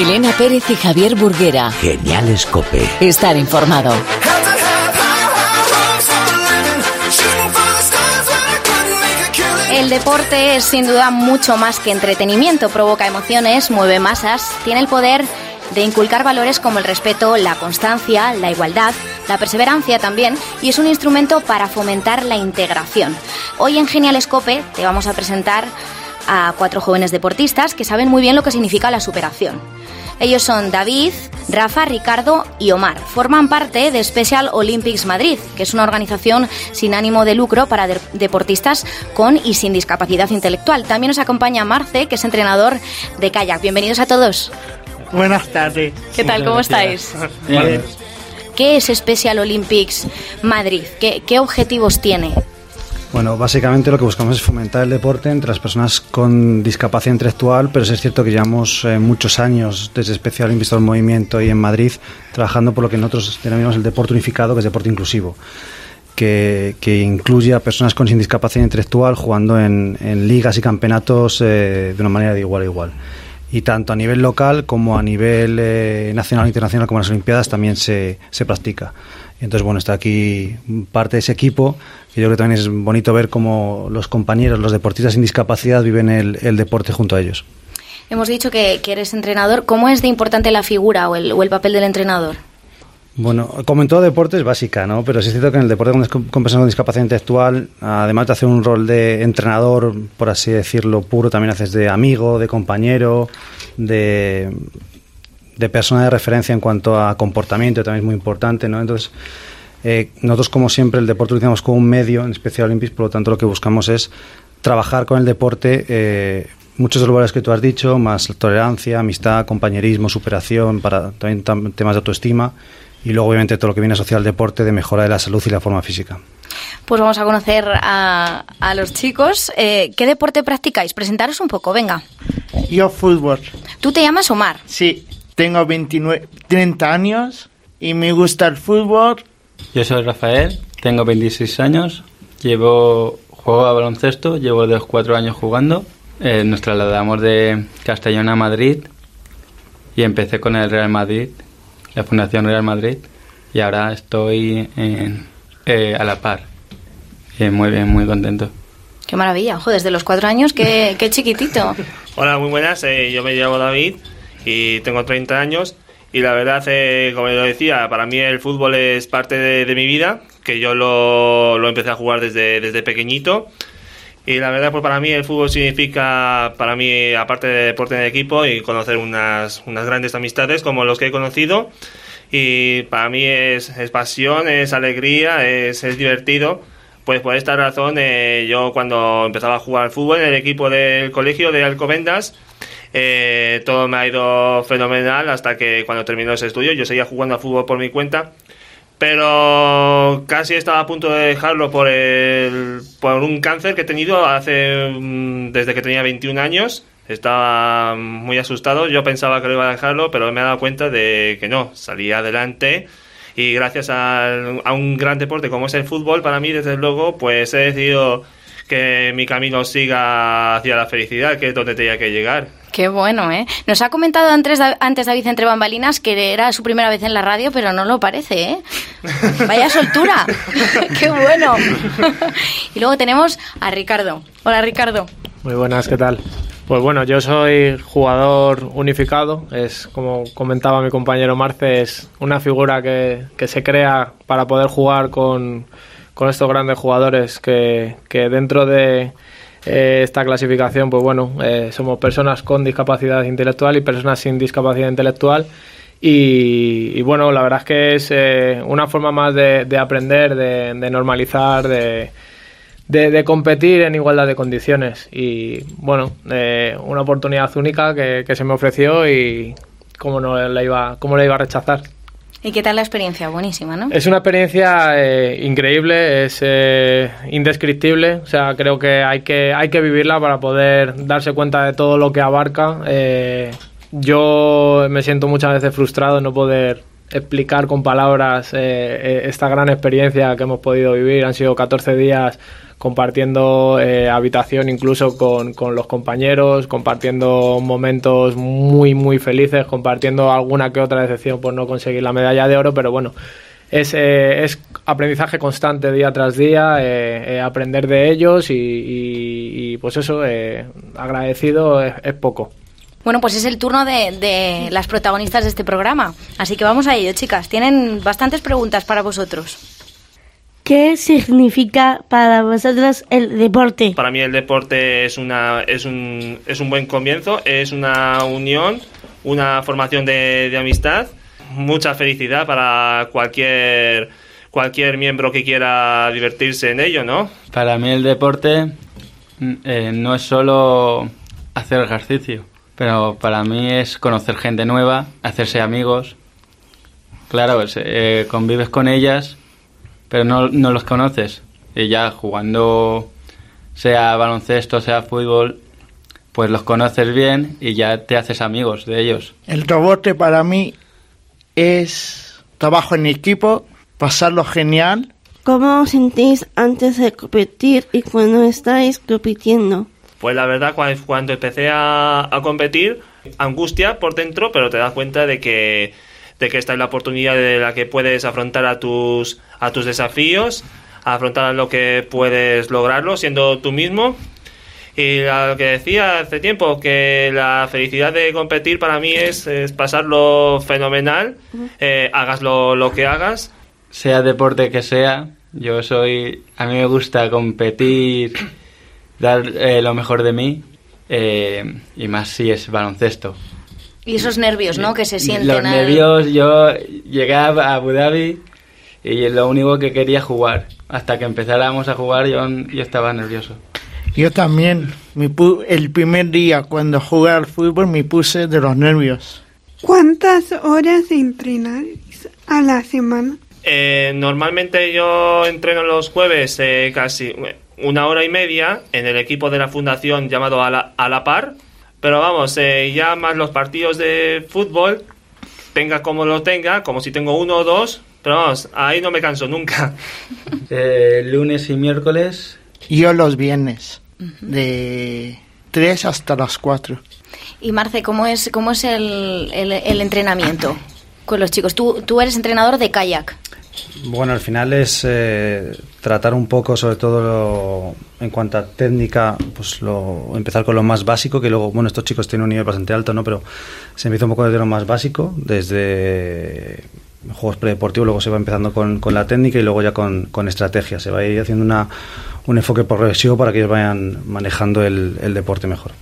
Elena Pérez y Javier Burguera. Genial Escope. Estar informado. El deporte es sin duda mucho más que entretenimiento, provoca emociones, mueve masas, tiene el poder de inculcar valores como el respeto, la constancia, la igualdad, la perseverancia también, y es un instrumento para fomentar la integración. Hoy en Genial Escope te vamos a presentar a cuatro jóvenes deportistas que saben muy bien lo que significa la superación. Ellos son David, Rafa, Ricardo y Omar. Forman parte de Special Olympics Madrid, que es una organización sin ánimo de lucro para deportistas con y sin discapacidad intelectual. También nos acompaña Marce, que es entrenador de kayak. Bienvenidos a todos. Buenas tardes. ¿Qué tal? ¿Cómo estáis? ¿Qué es Special Olympics Madrid? ¿Qué, objetivos tiene? Bueno, básicamente lo que buscamos es fomentar el deporte entre las personas con discapacidad intelectual, pero es cierto que llevamos eh, muchos años desde Special Olympics del Movimiento y en Madrid trabajando por lo que nosotros denominamos el deporte unificado, que es deporte inclusivo. Que, incluye a personas con discapacidad intelectual jugando en, ligas y campeonatos eh, de una manera de igual a igual y tanto a nivel local como a nivel eh, nacional e internacional como en las Olimpiadas también se, se practica. entonces, bueno, está aquí parte de ese equipo, que yo creo que también es bonito ver cómo los compañeros, los deportistas sin discapacidad viven el, el deporte junto a ellos. Hemos dicho que, que, eres entrenador. ¿Cómo es de importante la figura o el, o el papel del entrenador? Bueno, como en todo deporte es básica, ¿no? Pero sí es cierto que en el deporte con, personas con discapacidad intelectual, además de hacer un rol de entrenador, por así decirlo, puro, también haces de amigo, de compañero, de, de persona de referencia en cuanto a comportamiento, también es muy importante, ¿no? Entonces, eh, nosotros como siempre el deporte lo utilizamos como un medio, en especial Olympics, por lo tanto lo que buscamos es trabajar con el deporte eh, muchos de los valores que tú has dicho, más tolerancia, amistad, compañerismo, superación, para también temas de autoestima y luego obviamente todo lo que viene asociado al deporte de mejora de la salud y la forma física. Pues vamos a conocer a, a los chicos. Eh, ¿Qué deporte practicáis? Presentaros un poco, venga. Yo fútbol. ¿Tú te llamas Omar? Sí, tengo 29, 30 años y me gusta el fútbol. Yo soy Rafael, tengo 26 años, llevo juego a baloncesto, llevo de los cuatro años jugando. Eh, nos trasladamos de Castellón a Madrid y empecé con el Real Madrid la Fundación Real Madrid y ahora estoy en, eh, a la par. muy bien, muy contento. Qué maravilla, ojo, desde los cuatro años, qué, qué chiquitito. Hola, muy buenas, eh, yo me llamo David y tengo 30 años y la verdad, eh, como lo decía, para mí el fútbol es parte de, de mi vida, que yo lo, lo, empecé a jugar desde, desde pequeñito y la verdad, pues para mí el fútbol significa, para mí, aparte de deporte en equipo y conocer unas, unas grandes amistades como los que he conocido. Y para mí es, es pasión, es alegría, es, es divertido. Pues por esta razón, eh, yo cuando empezaba a jugar al fútbol en el equipo del colegio de Alcobendas, eh, todo me ha ido fenomenal hasta que cuando terminó ese estudio yo seguía jugando al fútbol por mi cuenta pero casi estaba a punto de dejarlo por, el, por un cáncer que he tenido hace mm, desde que tenía 21 años. Estaba muy asustado, yo pensaba que lo iba a dejarlo, pero me he dado cuenta de que no, salí adelante y gracias a, a un gran deporte como es el fútbol, para mí desde luego, pues he decidido que mi camino siga hacia la felicidad, que es donde tenía que llegar. Qué bueno, ¿eh? Nos ha comentado antes, antes David entre bambalinas que era su primera vez en la radio, pero no lo parece, ¿eh? Vaya soltura. Qué bueno. y luego tenemos a Ricardo. Hola, Ricardo. Muy buenas, ¿qué tal? Pues bueno, yo soy jugador unificado, es como comentaba mi compañero Marce, es una figura que, que se crea para poder jugar con, con estos grandes jugadores que, que dentro de eh, esta clasificación, pues bueno, eh, somos personas con discapacidad intelectual y personas sin discapacidad intelectual. Y, bueno, la verdad es que es eh, una forma más de, aprender, de, normalizar, de, de, competir en igualdad de condiciones. Y bueno, una oportunidad única que, que, se me ofreció y cómo no la iba, cómo la iba a rechazar. ¿Y qué tal la experiencia? Buenísima, ¿no? Es una experiencia eh, increíble, es eh, indescriptible. O sea, creo que hay, que hay que vivirla para poder darse cuenta de todo lo que abarca. Eh, yo me siento muchas veces frustrado de no poder explicar con palabras esta gran experiencia que hemos podido vivir. Han sido 14 días compartiendo eh, habitación incluso con, con, los compañeros, compartiendo momentos muy, muy felices, compartiendo alguna que otra decepción por no conseguir la medalla de oro, pero bueno, es, eh, es aprendizaje constante día tras día, eh, aprender de ellos y, y, pues eso, agradecido es, poco. Bueno, pues es el turno de, de, las protagonistas de este programa. Así que vamos a ello, chicas. Tienen bastantes preguntas para vosotros. ¿Qué significa para vosotros el deporte? Para mí el deporte es, una, es, un, es un buen comienzo, es una unión, una formación de, de amistad, mucha felicidad para cualquier, cualquier miembro que quiera divertirse en ello, ¿no? Para mí el deporte mm, eh, no es solo hacer ejercicio, pero para mí es conocer gente nueva, hacerse amigos. Claro, eh, convives con ellas pero no, no los conoces. Y ya jugando, sea baloncesto, sea fútbol, pues los conoces bien y ya te haces amigos de ellos. El deporte para mí es trabajo en equipo, pasarlo genial. ¿Cómo os sentís antes de competir y cuando estáis compitiendo? Pues la verdad, cuando, empecé a, a competir, angustia por dentro, pero te das cuenta de que de que esta es la oportunidad de la que puedes afrontar a tus, a tus desafíos, afrontar lo que puedes lograrlo siendo tú mismo. Y lo que decía hace tiempo, que la felicidad de competir para mí es, pasarlo fenomenal, eh, hagas lo, que hagas. Sea deporte que sea, yo soy, a mí me gusta competir, dar eh, lo mejor de mí, eh, y más si es baloncesto. Y esos nervios, ¿no? Que se sienten. Los nervios, yo llegué a Abu Dhabi y lo único que quería jugar. Hasta que empezáramos a jugar yo, yo estaba nervioso. Yo también. el primer día cuando jugué al fútbol me puse de los nervios. ¿Cuántas horas entrenáis a la semana? Eh, normalmente yo entreno los jueves eh, casi una hora y media en el equipo de la fundación llamado A la, a la Par pero vamos, eh, ya más los partidos de fútbol, tenga como lo tenga, como si tengo uno o dos, pero vamos, ahí no me canso nunca. Eh, lunes y miércoles. Yo los viernes, de 3 hasta las 4. Y Marce, ¿cómo es, cómo es el, el, entrenamiento con los chicos? Tú, tú eres entrenador de kayak. Bueno, al final es eh, tratar un poco, sobre todo en cuanto a técnica, pues lo, empezar con lo más básico, que luego, bueno, estos chicos tienen un nivel bastante alto, ¿no? Pero se empieza un poco desde lo más básico, desde juegos predeportivos, luego se va empezando con, la técnica y luego ya con, estrategia. Se va a ir haciendo una, un enfoque progresivo para que ellos vayan manejando el, deporte mejor.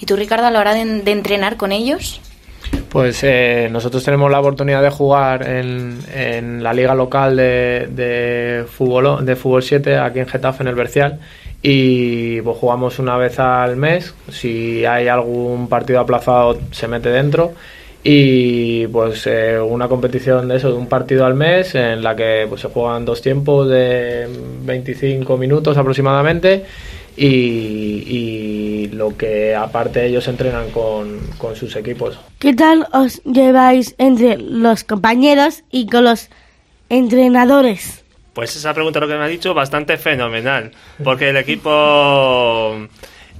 ¿Y tú, Ricardo, a la hora de entrenar con ellos? Pues eh, nosotros tenemos la oportunidad de jugar en, la liga local de, de, fútbol, de fútbol 7 aquí en Getafe, en el Bercial, y pues jugamos una vez al mes. Si hay algún partido aplazado, se mete dentro. Y pues eh, una competición de eso, de un partido al mes, en la que pues, se juegan dos tiempos de 25 minutos aproximadamente y, lo que aparte ellos entrenan con, con, sus equipos. ¿Qué tal os lleváis entre los compañeros y con los entrenadores? Pues esa pregunta lo que me ha dicho bastante fenomenal, porque el equipo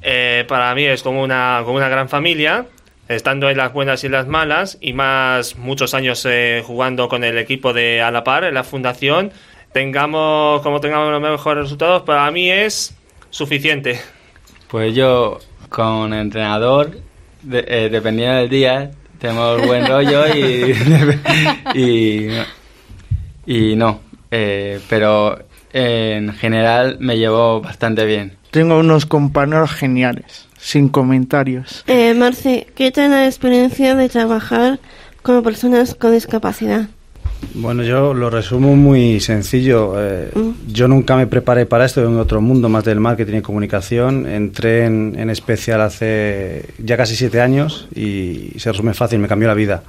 eh, para mí es como una, como una gran familia, estando en las buenas y las malas, y más muchos años eh, jugando con el equipo de Alapar en la fundación, tengamos como tengamos los mejores resultados, para mí es suficiente? Pues yo, con entrenador, eh, dependiendo del día, tenemos buen rollo y, y, no. Eh, pero en general me llevo bastante bien. Tengo unos compañeros geniales, sin comentarios. Eh, Marce, ¿qué tal la experiencia de trabajar con personas con discapacidad? Bueno, yo lo resumo muy sencillo. Eh, mm. Yo nunca me preparé para esto, en otro mundo más del marketing y comunicación. Entré en, especial hace ya casi siete años y, se resume fácil, me cambió la vida.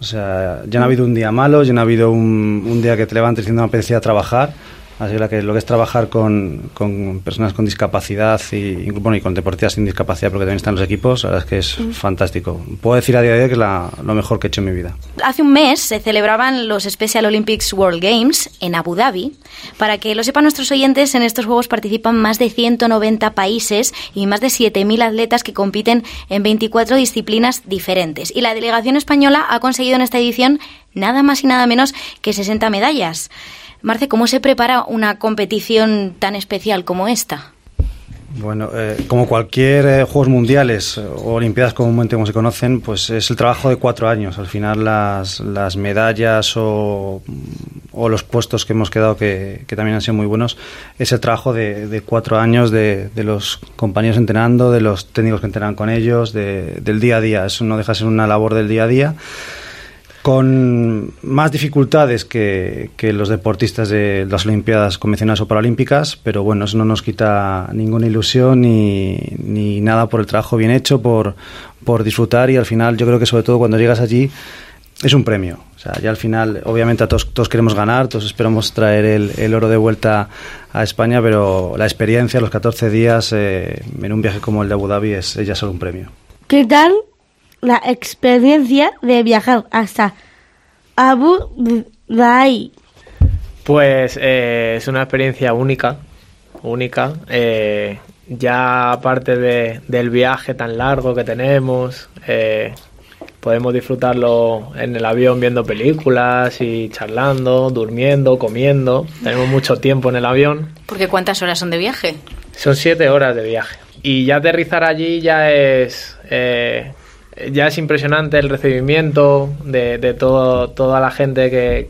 O sea, ya no ha habido un día malo, ya no ha habido un, día que te levantes y no apetecía trabajar. Así que, que lo que es trabajar con, con personas con discapacidad y, bueno, y con deportistas sin discapacidad, porque también están los equipos, la verdad es que es Mm. fantástico. Puedo decir a día de hoy que es la- lo mejor que he hecho en mi vida. Hace un mes se celebraban los Special Olympics World Games en Abu Dhabi. Para que lo sepan nuestros oyentes, en estos Juegos participan más de 190 países y más de 7.000 atletas que compiten en 24 disciplinas diferentes. Y la delegación española ha conseguido en esta edición nada más y nada menos que 60 medallas. Marce, ¿cómo se prepara una competición tan especial como esta? Bueno, eh, como cualquier eh, Juegos Mundiales eh, o Olimpiadas comúnmente como se conocen, pues es el trabajo de cuatro años. Al final las, las medallas o, o los puestos que hemos quedado, que, que también han sido muy buenos, es el trabajo de, cuatro años de, de los compañeros entrenando, de los técnicos que entrenan con ellos, de- del día a día. Eso no deja de ser una labor del día a día con más dificultades que, que los deportistas de las Olimpiadas convencionales o paralímpicas, pero bueno, eso no nos quita ninguna ilusión ni, ni nada por el trabajo bien hecho, por, por disfrutar y al final yo creo que sobre todo cuando llegas allí es un premio. O sea, ya al final, obviamente a todos, todos queremos ganar, todos esperamos traer el, el oro de vuelta a España, pero la experiencia, los 14 días eh, en un viaje como el de Abu Dhabi es, es ya solo un premio. ¿Qué tal la experiencia de viajar hasta Abu Dhabi? Pues eh, es una experiencia única, única. eh, ya aparte de- del viaje tan largo que tenemos, eh, podemos disfrutarlo en el avión viendo películas y charlando, durmiendo, comiendo. Tenemos mucho tiempo en el avión. Porque ¿cuántas horas son de viaje? Son siete horas de viaje. Y ya aterrizar allí ya es. eh, ya es impresionante el recibimiento de, de todo, toda la gente que,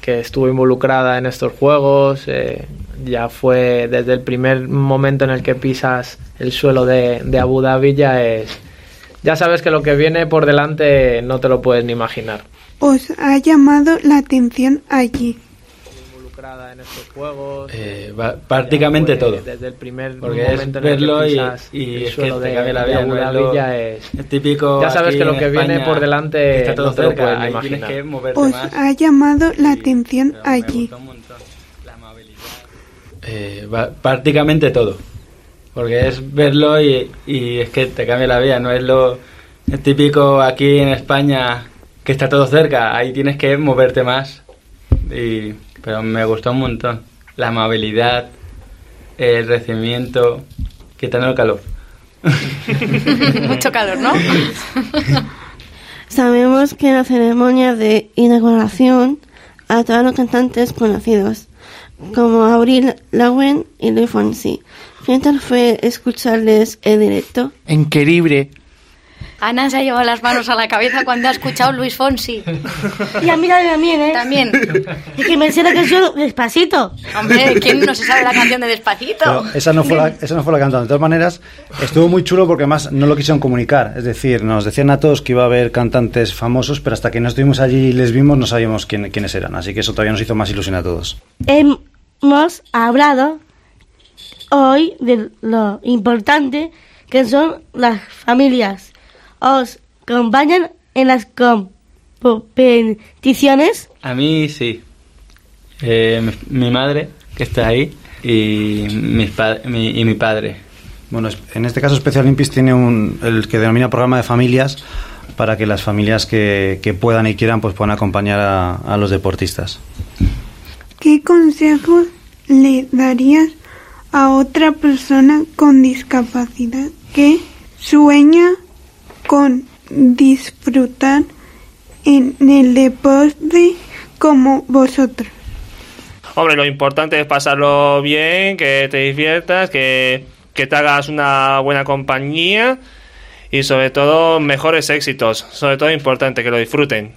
que- estuvo involucrada en estos juegos. eh, ya fue desde el primer momento en el que pisas el suelo de, de Abu Dhabi, ya es. Ya sabes que lo que viene por delante no te lo puedes ni imaginar. ¿Os ha llamado la atención allí? En estos juegos. Eh, va- prácticamente fue todo. Desde el primer Porque es momento en el que verlo y, y el es que suelo te de- cambia la de vida. No es es- es típico. Ya sabes aquí que lo en que viene España, por delante que está todo no cerca, ahí tienes que moverte ¿Os más. ha llamado la atención me allí? La amabilidad. Eh, va- prácticamente todo. Porque es verlo y, y es que te cambia la vida. No es lo es típico aquí en España que está todo cerca. Ahí tienes que moverte más. Y, pero me gustó un montón. La amabilidad, el recibimiento, quitando el calor. Mucho calor, ¿no? Sabemos que en la ceremonia de inauguración a todos los cantantes conocidos, como Avril Lavigne y Luis Fonsi. ¿Qué tal fue escucharles en directo? Increíble. Ana se ha llevado las manos a la cabeza cuando ha escuchado Luis Fonsi. Y a mí también, ¿eh? También. Es que me sé la canción despacito. Hombre, ¿quién no se sabe la canción de Despacito? Pero esa no fue la, esa no fue la cantante. De todas maneras, estuvo muy chulo porque además no lo quisieron comunicar. Es decir, nos decían a todos que iba a haber cantantes famosos, pero hasta que no estuvimos allí y les vimos no sabíamos quién- quiénes eran. Así que eso todavía nos hizo más ilusión a todos. Hemos hablado hoy de lo importante que son las familias. ¿Os acompañan en las competiciones? A mí sí. Eh, mi, mi madre, que está ahí, y, mis mi, y mi padre. Bueno, en este caso Special Olympics tiene un, el que denomina programa de familias para que las familias que, que puedan y quieran pues puedan acompañar a, a los deportistas. ¿Qué consejos le darías a otra persona con discapacidad que sueña con disfrutar en el deporte como vosotros? Hombre, lo importante es pasarlo bien, que te diviertas, que, que te hagas una buena compañía y sobre todo mejores éxitos. Sobre todo importante que lo disfruten.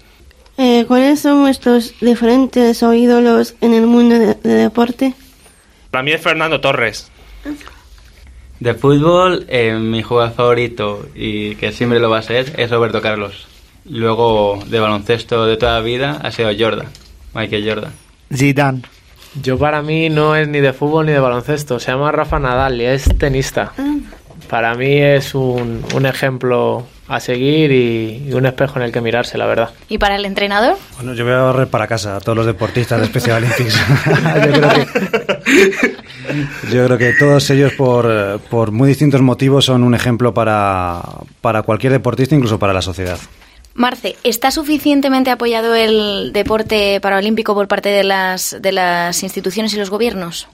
Eh, ¿Cuáles son vuestros diferentes o ídolos en el mundo de, de deporte? Para mí es Fernando Torres. De fútbol, eh, mi jugador favorito, y que siempre lo va a ser, es Roberto Carlos. Luego, de baloncesto de toda la vida, ha sido Jordan, Michael Jordan. Zidane. Yo para mí no es ni de fútbol ni de baloncesto, se llama Rafa Nadal y es tenista. Para mí es un, un ejemplo a seguir y, un espejo en el que mirarse, la verdad. ¿Y para el entrenador? Bueno, yo voy a ahorrar para casa a todos los deportistas de Special Olympics. yo, creo que, todos ellos, por, por muy distintos motivos, son un ejemplo para, para cualquier deportista, incluso para la sociedad. Marce, ¿está suficientemente apoyado el deporte paralímpico por parte de las, de las instituciones y los gobiernos?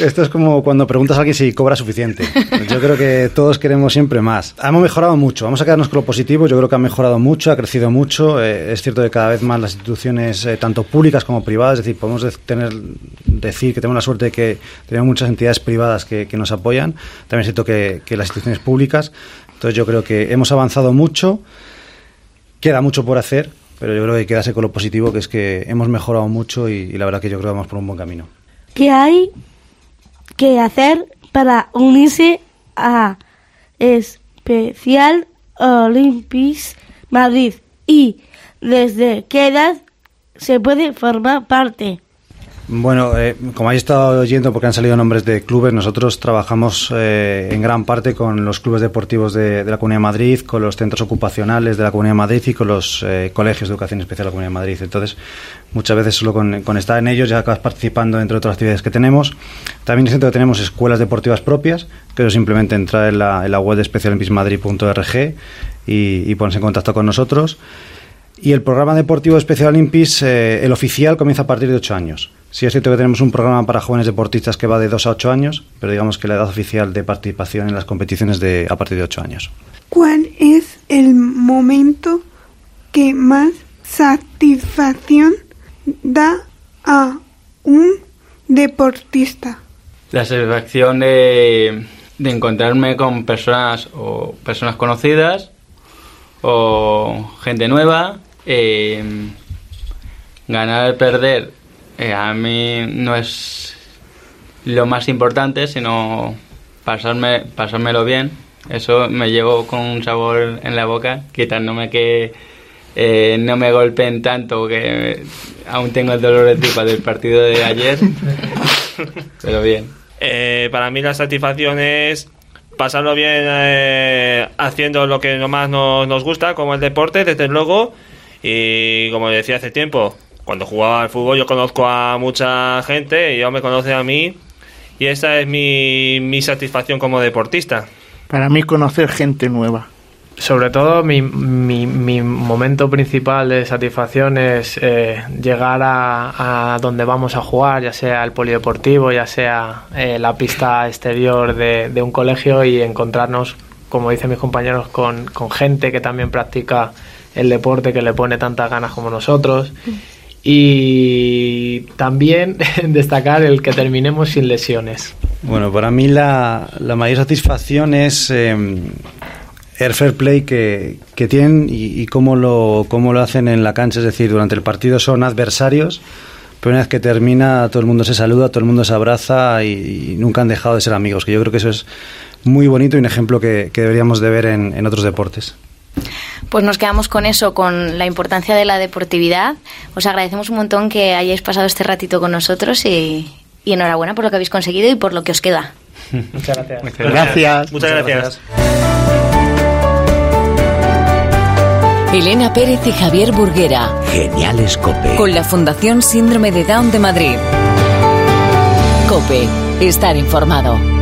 Esto, es como cuando preguntas a alguien si cobra suficiente. Yo creo que todos queremos siempre más. Hemos mejorado mucho. Vamos a quedarnos con lo positivo. Yo creo que ha mejorado mucho, ha crecido mucho. Eh, es cierto que cada vez más las instituciones, eh, tanto públicas como privadas, es decir, podemos tener, decir que tenemos la suerte de que tenemos muchas entidades privadas que, nos apoyan. También es cierto que, que las instituciones públicas. Entonces yo creo que hemos avanzado mucho. Queda mucho por hacer, pero yo creo que quedase con lo positivo, que es que hemos mejorado mucho y, la verdad que yo creo que vamos por un buen camino. ¿Qué hay que hacer para unirse a Especial Olympics Madrid? Y desde qué edad se puede formar parte? Bueno, eh, como habéis estado oyendo, porque han salido nombres de clubes, nosotros trabajamos eh, en gran parte con los clubes deportivos de, la Comunidad de Madrid, con los centros ocupacionales de la Comunidad de Madrid y con los eh, colegios de educación especial de la Comunidad de Madrid. Entonces, muchas veces solo con, estar en ellos ya acabas participando entre otras actividades que tenemos. También es cierto que tenemos escuelas deportivas propias, que es simplemente entrar en la, en la web de especialimpismadrid.org y, y ponerse en contacto con nosotros. Y el programa deportivo Especial Olympics, el oficial, comienza a partir de 8 años. Sí es cierto que tenemos un programa para jóvenes deportistas que va de 2 a 8 años, pero digamos que la edad oficial de participación en las competiciones de a partir de 8 años. ¿Cuál es el momento que más satisfacción da a un deportista? La satisfacción de, encontrarme con personas o personas conocidas o gente nueva, eh, ganar, perder eh, a mí no es lo más importante, sino pasarme, pasármelo bien. Eso me llevo con un sabor en la boca, quitándome que eh, no me golpeen tanto, que aún tengo el dolor de tripa del partido de ayer. Pero bien. Eh, para mí la satisfacción es pasarlo bien haciendo lo que más nos, nos gusta, como el deporte, desde luego. Y como decía hace tiempo, cuando jugaba al fútbol yo conozco a mucha gente y ellos me conocen a mí y esa es mi, mi satisfacción como deportista. Para mí conocer gente nueva. Sobre todo mi, mi, mi momento principal de satisfacción es eh, llegar a, a, donde vamos a jugar, ya sea el polideportivo, ya sea eh, la pista exterior de, de, un colegio y encontrarnos, como dicen mis compañeros, con, con gente que también practica el deporte, que le pone tantas ganas como nosotros y también destacar el que terminemos sin lesiones. Bueno, para mí la, la mayor satisfacción es eh, el fair play que, que tienen y, cómo, lo, cómo lo hacen en la cancha. Es decir, durante el partido son adversarios, pero una vez que termina todo el mundo se saluda, todo el mundo se abraza y, nunca han dejado de ser amigos. Que yo creo que eso es muy bonito y un ejemplo que, que deberíamos de ver en, en otros deportes. Pues nos quedamos con eso, con la importancia de la deportividad. Os agradecemos un montón que hayáis pasado este ratito con nosotros y, enhorabuena por lo que habéis conseguido y por lo que os queda. Muchas gracias. Muchas gracias. Muchas gracias. Elena Pérez y Javier Burguera. Geniales Cope. Con la Fundación Síndrome de Down de Madrid. Cope. Estar informado.